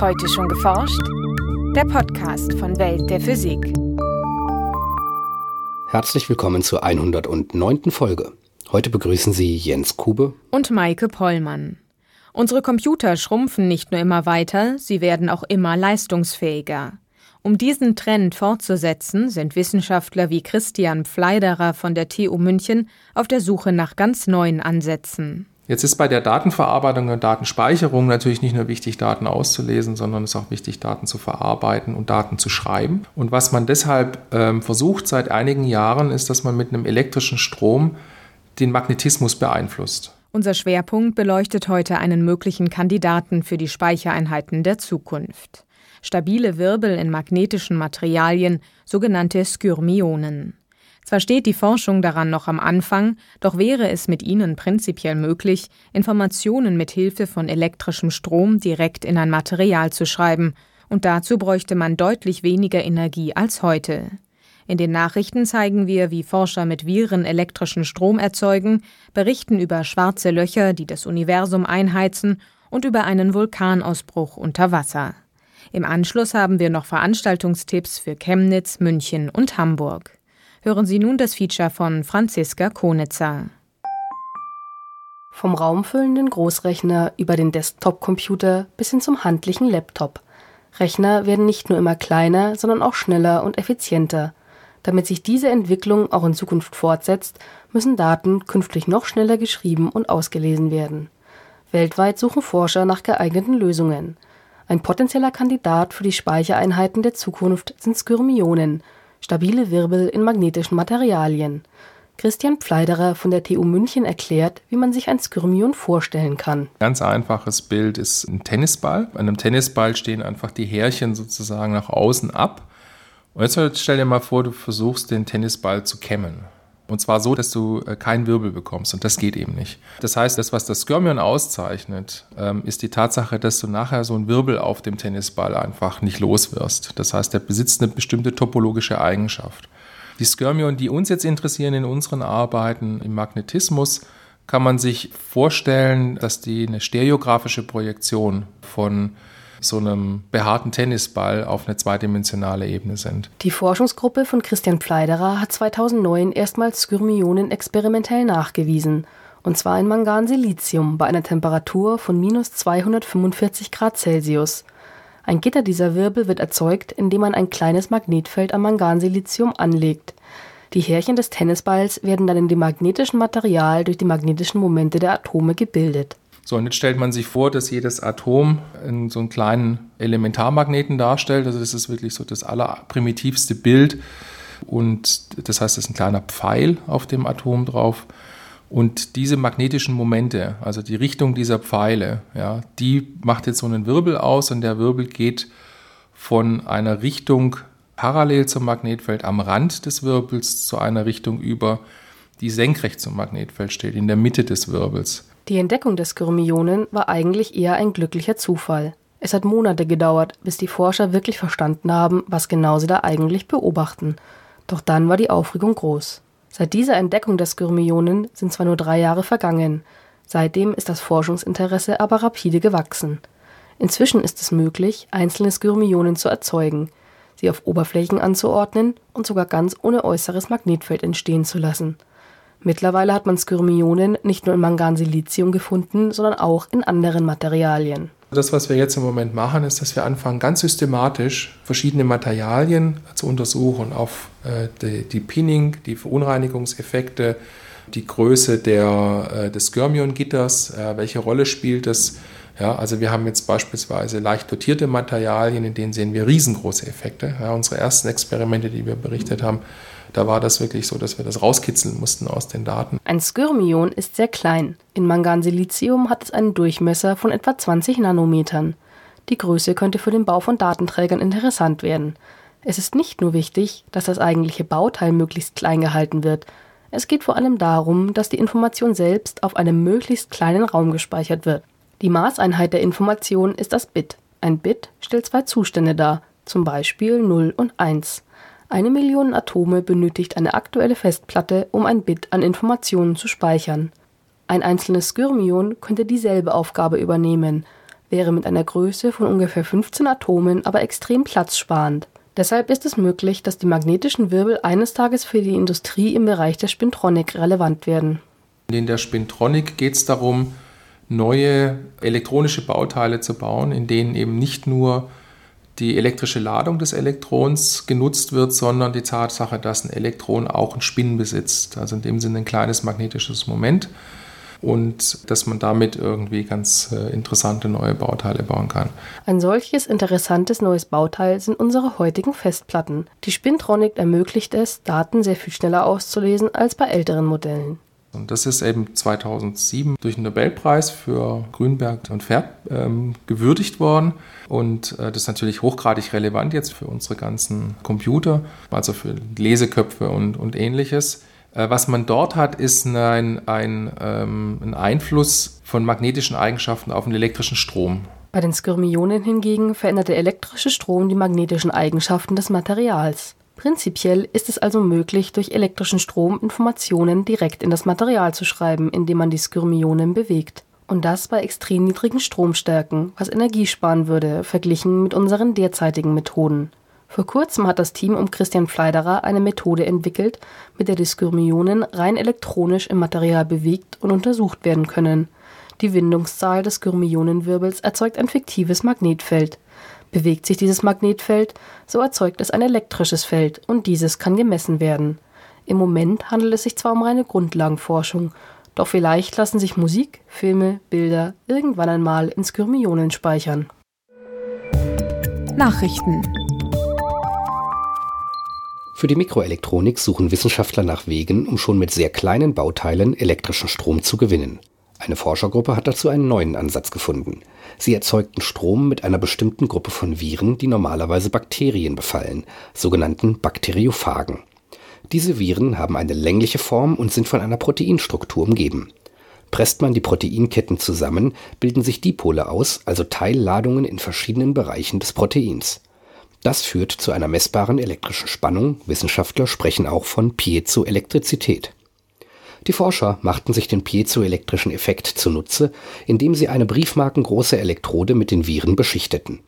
Heute schon geforscht? Der Podcast von Welt der Physik. Herzlich willkommen zur 109. Folge. Heute begrüßen Sie Jens Kube und Maike Pollmann. Unsere Computer schrumpfen nicht nur immer weiter, sie werden auch immer leistungsfähiger. Um diesen Trend fortzusetzen, sind Wissenschaftler wie Christian Pfleiderer von der TU München auf der Suche nach ganz neuen Ansätzen. Jetzt ist bei der Datenverarbeitung und Datenspeicherung natürlich nicht nur wichtig, Daten auszulesen, sondern es ist auch wichtig, Daten zu verarbeiten und Daten zu schreiben. Und was man deshalb ähm, versucht seit einigen Jahren, ist, dass man mit einem elektrischen Strom den Magnetismus beeinflusst. Unser Schwerpunkt beleuchtet heute einen möglichen Kandidaten für die Speichereinheiten der Zukunft. Stabile Wirbel in magnetischen Materialien, sogenannte Skyrmionen. Zwar steht die Forschung daran noch am Anfang, doch wäre es mit ihnen prinzipiell möglich, Informationen mit Hilfe von elektrischem Strom direkt in ein Material zu schreiben, und dazu bräuchte man deutlich weniger Energie als heute. In den Nachrichten zeigen wir, wie Forscher mit Viren elektrischen Strom erzeugen, berichten über schwarze Löcher, die das Universum einheizen, und über einen Vulkanausbruch unter Wasser. Im Anschluss haben wir noch Veranstaltungstipps für Chemnitz, München und Hamburg hören Sie nun das Feature von Franziska Konitzer. Vom raumfüllenden Großrechner über den Desktop-Computer bis hin zum handlichen Laptop. Rechner werden nicht nur immer kleiner, sondern auch schneller und effizienter. Damit sich diese Entwicklung auch in Zukunft fortsetzt, müssen Daten künftig noch schneller geschrieben und ausgelesen werden. Weltweit suchen Forscher nach geeigneten Lösungen. Ein potenzieller Kandidat für die Speichereinheiten der Zukunft sind Skyrmionen, stabile Wirbel in magnetischen Materialien. Christian Pfleiderer von der TU München erklärt, wie man sich ein Skyrmion vorstellen kann. Ganz einfaches Bild ist ein Tennisball. An einem Tennisball stehen einfach die Härchen sozusagen nach außen ab. Und jetzt stell dir mal vor, du versuchst den Tennisball zu kämmen. Und zwar so, dass du äh, keinen Wirbel bekommst. Und das geht eben nicht. Das heißt, das, was das Skirmion auszeichnet, ähm, ist die Tatsache, dass du nachher so einen Wirbel auf dem Tennisball einfach nicht los wirst. Das heißt, der besitzt eine bestimmte topologische Eigenschaft. Die Skirmion, die uns jetzt interessieren in unseren Arbeiten im Magnetismus, kann man sich vorstellen, dass die eine stereografische Projektion von so einem behaarten Tennisball auf eine zweidimensionale Ebene sind. Die Forschungsgruppe von Christian Pfleiderer hat 2009 erstmals Skyrmionen experimentell nachgewiesen, und zwar in Mangan-Silizium bei einer Temperatur von minus 245 Grad Celsius. Ein Gitter dieser Wirbel wird erzeugt, indem man ein kleines Magnetfeld am Mangan-Silizium anlegt. Die Härchen des Tennisballs werden dann in dem magnetischen Material durch die magnetischen Momente der Atome gebildet. So, und jetzt stellt man sich vor, dass jedes Atom in so einen kleinen Elementarmagneten darstellt. Also das ist wirklich so das allerprimitivste Bild. Und das heißt, es ist ein kleiner Pfeil auf dem Atom drauf. Und diese magnetischen Momente, also die Richtung dieser Pfeile, ja, die macht jetzt so einen Wirbel aus und der Wirbel geht von einer Richtung parallel zum Magnetfeld am Rand des Wirbels zu einer Richtung über, die senkrecht zum Magnetfeld steht, in der Mitte des Wirbels. Die Entdeckung des Skyrmionen war eigentlich eher ein glücklicher Zufall. Es hat Monate gedauert, bis die Forscher wirklich verstanden haben, was genau sie da eigentlich beobachten. Doch dann war die Aufregung groß. Seit dieser Entdeckung der Skyrmionen sind zwar nur drei Jahre vergangen, seitdem ist das Forschungsinteresse aber rapide gewachsen. Inzwischen ist es möglich, einzelne Skyrmionen zu erzeugen, sie auf Oberflächen anzuordnen und sogar ganz ohne äußeres Magnetfeld entstehen zu lassen. Mittlerweile hat man Skyrmionen nicht nur in Mangan-Silizium gefunden, sondern auch in anderen Materialien. Das, was wir jetzt im Moment machen, ist, dass wir anfangen, ganz systematisch verschiedene Materialien zu untersuchen auf äh, die, die, Pinning, die Verunreinigungseffekte, die Größe der, äh, des Skyrmion-Gitters, äh, welche Rolle spielt es. Ja, also wir haben jetzt beispielsweise leicht dotierte Materialien, in denen sehen wir riesengroße Effekte. Ja, unsere ersten Experimente, die wir berichtet haben, da war das wirklich so, dass wir das rauskitzeln mussten aus den Daten. Ein Skyrmion ist sehr klein. In Mangansilizium hat es einen Durchmesser von etwa 20 Nanometern. Die Größe könnte für den Bau von Datenträgern interessant werden. Es ist nicht nur wichtig, dass das eigentliche Bauteil möglichst klein gehalten wird. Es geht vor allem darum, dass die Information selbst auf einem möglichst kleinen Raum gespeichert wird. Die Maßeinheit der Information ist das Bit. Ein Bit stellt zwei Zustände dar, zum Beispiel 0 und 1. Eine Million Atome benötigt eine aktuelle Festplatte, um ein Bit an Informationen zu speichern. Ein einzelnes Skyrmion könnte dieselbe Aufgabe übernehmen, wäre mit einer Größe von ungefähr 15 Atomen aber extrem platzsparend. Deshalb ist es möglich, dass die magnetischen Wirbel eines Tages für die Industrie im Bereich der Spintronik relevant werden. In der Spintronik geht es darum, neue elektronische Bauteile zu bauen, in denen eben nicht nur die elektrische Ladung des Elektrons genutzt wird, sondern die Tatsache, dass ein Elektron auch einen Spin besitzt, also in dem Sinne ein kleines magnetisches Moment und dass man damit irgendwie ganz äh, interessante neue Bauteile bauen kann. Ein solches interessantes neues Bauteil sind unsere heutigen Festplatten. Die Spintronic ermöglicht es, Daten sehr viel schneller auszulesen als bei älteren Modellen. Und das ist eben 2007 durch den Nobelpreis für Grünberg und Pferd ähm, gewürdigt worden. Und äh, das ist natürlich hochgradig relevant jetzt für unsere ganzen Computer, also für Leseköpfe und, und ähnliches. Äh, was man dort hat, ist ein, ein, ähm, ein Einfluss von magnetischen Eigenschaften auf den elektrischen Strom. Bei den Skyrmionen hingegen verändert der elektrische Strom die magnetischen Eigenschaften des Materials. Prinzipiell ist es also möglich, durch elektrischen Strom Informationen direkt in das Material zu schreiben, indem man die Skyrmionen bewegt. Und das bei extrem niedrigen Stromstärken, was Energie sparen würde, verglichen mit unseren derzeitigen Methoden. Vor kurzem hat das Team um Christian Pfleiderer eine Methode entwickelt, mit der die Skyrmionen rein elektronisch im Material bewegt und untersucht werden können. Die Windungszahl des Skyrmionenwirbels erzeugt ein fiktives Magnetfeld. Bewegt sich dieses Magnetfeld, so erzeugt es ein elektrisches Feld und dieses kann gemessen werden. Im Moment handelt es sich zwar um reine Grundlagenforschung, doch vielleicht lassen sich Musik, Filme, Bilder irgendwann einmal in Skyrmionen speichern. Nachrichten für die Mikroelektronik suchen Wissenschaftler nach Wegen, um schon mit sehr kleinen Bauteilen elektrischen Strom zu gewinnen. Eine Forschergruppe hat dazu einen neuen Ansatz gefunden. Sie erzeugten Strom mit einer bestimmten Gruppe von Viren, die normalerweise Bakterien befallen, sogenannten Bakteriophagen. Diese Viren haben eine längliche Form und sind von einer Proteinstruktur umgeben. Presst man die Proteinketten zusammen, bilden sich Dipole aus, also Teilladungen in verschiedenen Bereichen des Proteins. Das führt zu einer messbaren elektrischen Spannung, Wissenschaftler sprechen auch von Piezoelektrizität. Die Forscher machten sich den piezoelektrischen Effekt zunutze, indem sie eine briefmarkengroße Elektrode mit den Viren beschichteten.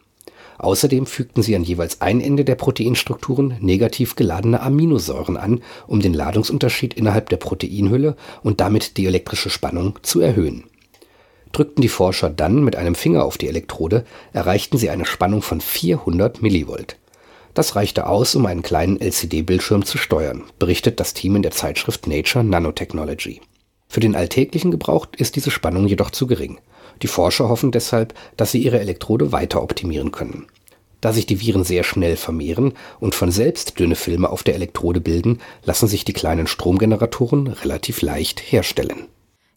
Außerdem fügten sie an jeweils ein Ende der Proteinstrukturen negativ geladene Aminosäuren an, um den Ladungsunterschied innerhalb der Proteinhülle und damit die elektrische Spannung zu erhöhen Drückten die Forscher dann mit einem Finger auf die Elektrode, erreichten sie eine Spannung von 400 Millivolt. Das reichte aus, um einen kleinen LCD-Bildschirm zu steuern, berichtet das Team in der Zeitschrift Nature Nanotechnology. Für den alltäglichen Gebrauch ist diese Spannung jedoch zu gering. Die Forscher hoffen deshalb, dass sie ihre Elektrode weiter optimieren können. Da sich die Viren sehr schnell vermehren und von selbst dünne Filme auf der Elektrode bilden, lassen sich die kleinen Stromgeneratoren relativ leicht herstellen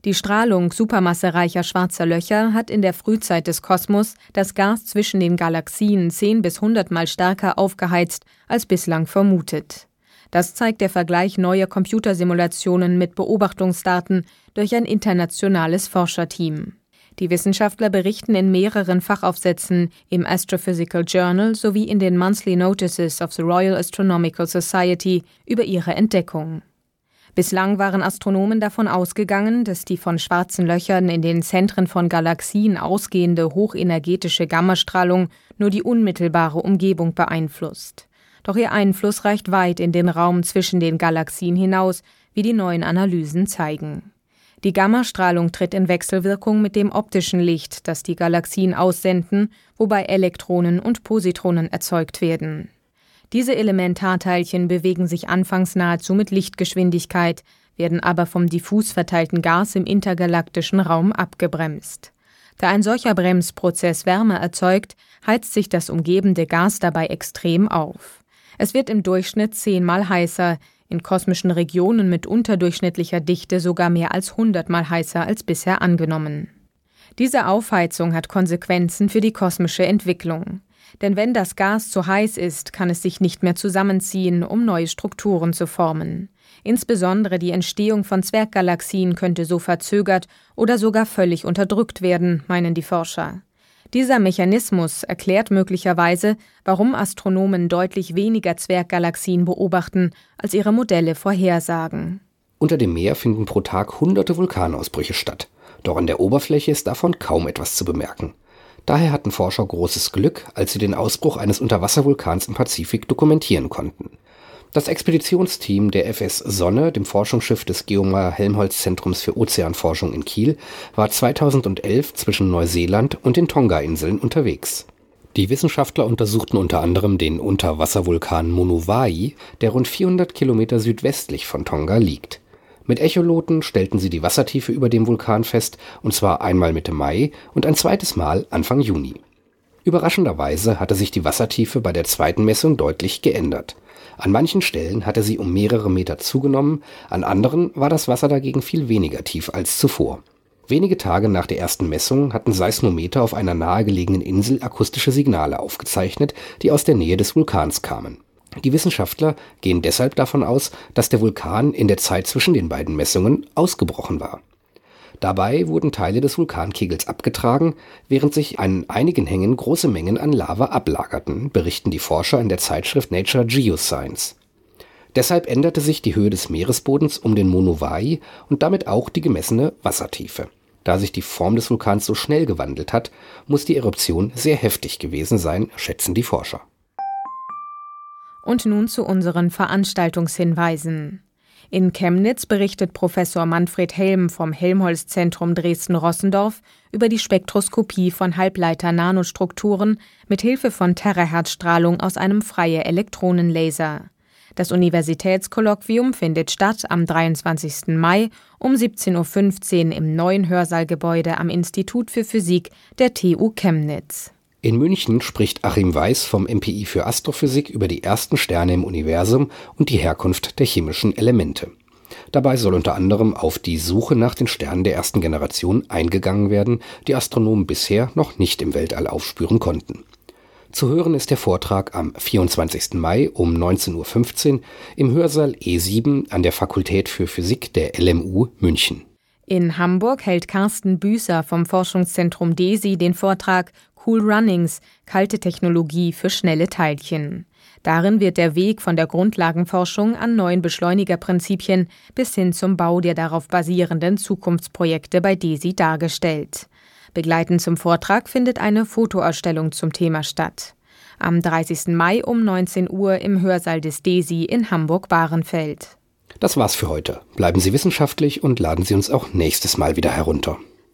die Strahlung supermassereicher schwarzer Löcher hat in der Frühzeit des Kosmos das Gas zwischen den Galaxien 10 bis 100 Mal stärker aufgeheizt als bislang vermutet. Das zeigt der Vergleich neuer Computersimulationen mit Beobachtungsdaten durch ein internationales Forscherteam. Die Wissenschaftler berichten in mehreren Fachaufsätzen im Astrophysical Journal sowie in den Monthly Notices of the Royal Astronomical Society über ihre Entdeckung. Bislang waren Astronomen davon ausgegangen, dass die von schwarzen Löchern in den Zentren von Galaxien ausgehende hochenergetische Gammastrahlung nur die unmittelbare Umgebung beeinflusst. Doch ihr Einfluss reicht weit in den Raum zwischen den Galaxien hinaus, wie die neuen Analysen zeigen. Die Gammastrahlung tritt in Wechselwirkung mit dem optischen Licht, das die Galaxien aussenden, wobei Elektronen und Positronen erzeugt werden. Diese Elementarteilchen bewegen sich anfangs nahezu mit Lichtgeschwindigkeit, werden aber vom diffus verteilten Gas im intergalaktischen Raum abgebremst. Da ein solcher Bremsprozess Wärme erzeugt, heizt sich das umgebende Gas dabei extrem auf. Es wird im Durchschnitt zehnmal heißer, in kosmischen Regionen mit unterdurchschnittlicher Dichte sogar mehr als hundertmal heißer als bisher angenommen. Diese Aufheizung hat Konsequenzen für die kosmische Entwicklung. Denn wenn das Gas zu heiß ist, kann es sich nicht mehr zusammenziehen, um neue Strukturen zu formen. Insbesondere die Entstehung von Zwerggalaxien könnte so verzögert oder sogar völlig unterdrückt werden, meinen die Forscher. Dieser Mechanismus erklärt möglicherweise, warum Astronomen deutlich weniger Zwerggalaxien beobachten, als ihre Modelle vorhersagen. Unter dem Meer finden pro Tag hunderte Vulkanausbrüche statt. Doch an der Oberfläche ist davon kaum etwas zu bemerken. Daher hatten Forscher großes Glück, als sie den Ausbruch eines Unterwasservulkans im Pazifik dokumentieren konnten. Das Expeditionsteam der FS Sonne, dem Forschungsschiff des Geomar Helmholtz Zentrums für Ozeanforschung in Kiel, war 2011 zwischen Neuseeland und den Tonga-Inseln unterwegs. Die Wissenschaftler untersuchten unter anderem den Unterwasservulkan Monowai, der rund 400 Kilometer südwestlich von Tonga liegt. Mit Echoloten stellten sie die Wassertiefe über dem Vulkan fest, und zwar einmal Mitte Mai und ein zweites Mal Anfang Juni. Überraschenderweise hatte sich die Wassertiefe bei der zweiten Messung deutlich geändert an manchen Stellen hatte sie um mehrere Meter zugenommen, an anderen war das Wasser dagegen viel weniger tief als zuvor. Wenige Tage nach der ersten Messung hatten Seismometer auf einer nahegelegenen Insel akustische Signale aufgezeichnet, die aus der Nähe des Vulkans kamen. Die Wissenschaftler gehen deshalb davon aus, dass der Vulkan in der Zeit zwischen den beiden Messungen ausgebrochen war Dabei wurden Teile des Vulkankegels abgetragen, während sich an einigen Hängen große Mengen an Lava ablagerten, berichten die Forscher in der Zeitschrift Nature Geoscience. Deshalb änderte sich die Höhe des Meeresbodens um den Monowai und damit auch die gemessene Wassertiefe. Da sich die Form des Vulkans so schnell gewandelt hat, muss die Eruption sehr heftig gewesen sein, schätzen die Forscher. Und nun zu unseren Veranstaltungshinweisen. In Chemnitz berichtet Professor Manfred Helm vom Helmholtz-Zentrum Dresden-Rossendorf über die Spektroskopie von Halbleiter-Nanostrukturen mit Hilfe von Terahertzstrahlung aus einem freie Elektronenlaser. Das Universitätskolloquium findet statt am 23. Mai um 17.15 Uhr im neuen Hörsaalgebäude am Institut für Physik der TU Chemnitz. In München spricht Achim Weiß vom MPI für Astrophysik über die ersten Sterne im Universum und die Herkunft der chemischen Elemente. Dabei soll unter anderem auf die Suche nach den Sternen der ersten Generation eingegangen werden, die Astronomen bisher noch nicht im Weltall aufspüren konnten. Zu hören ist der Vortrag am 24. Mai um 19.15 Uhr im Hörsaal E7 an der Fakultät für Physik der LMU München. In Hamburg hält Carsten Büßer vom Forschungszentrum DESI den Vortrag Cool Runnings, kalte Technologie für schnelle Teilchen. Darin wird der Weg von der Grundlagenforschung an neuen Beschleunigerprinzipien bis hin zum Bau der darauf basierenden Zukunftsprojekte bei DESI dargestellt. Begleitend zum Vortrag findet eine Fotoausstellung zum Thema statt. Am 30. Mai um 19 Uhr im Hörsaal des DESI in Hamburg-Bahrenfeld. Das war's für heute. Bleiben Sie wissenschaftlich und laden Sie uns auch nächstes Mal wieder herunter.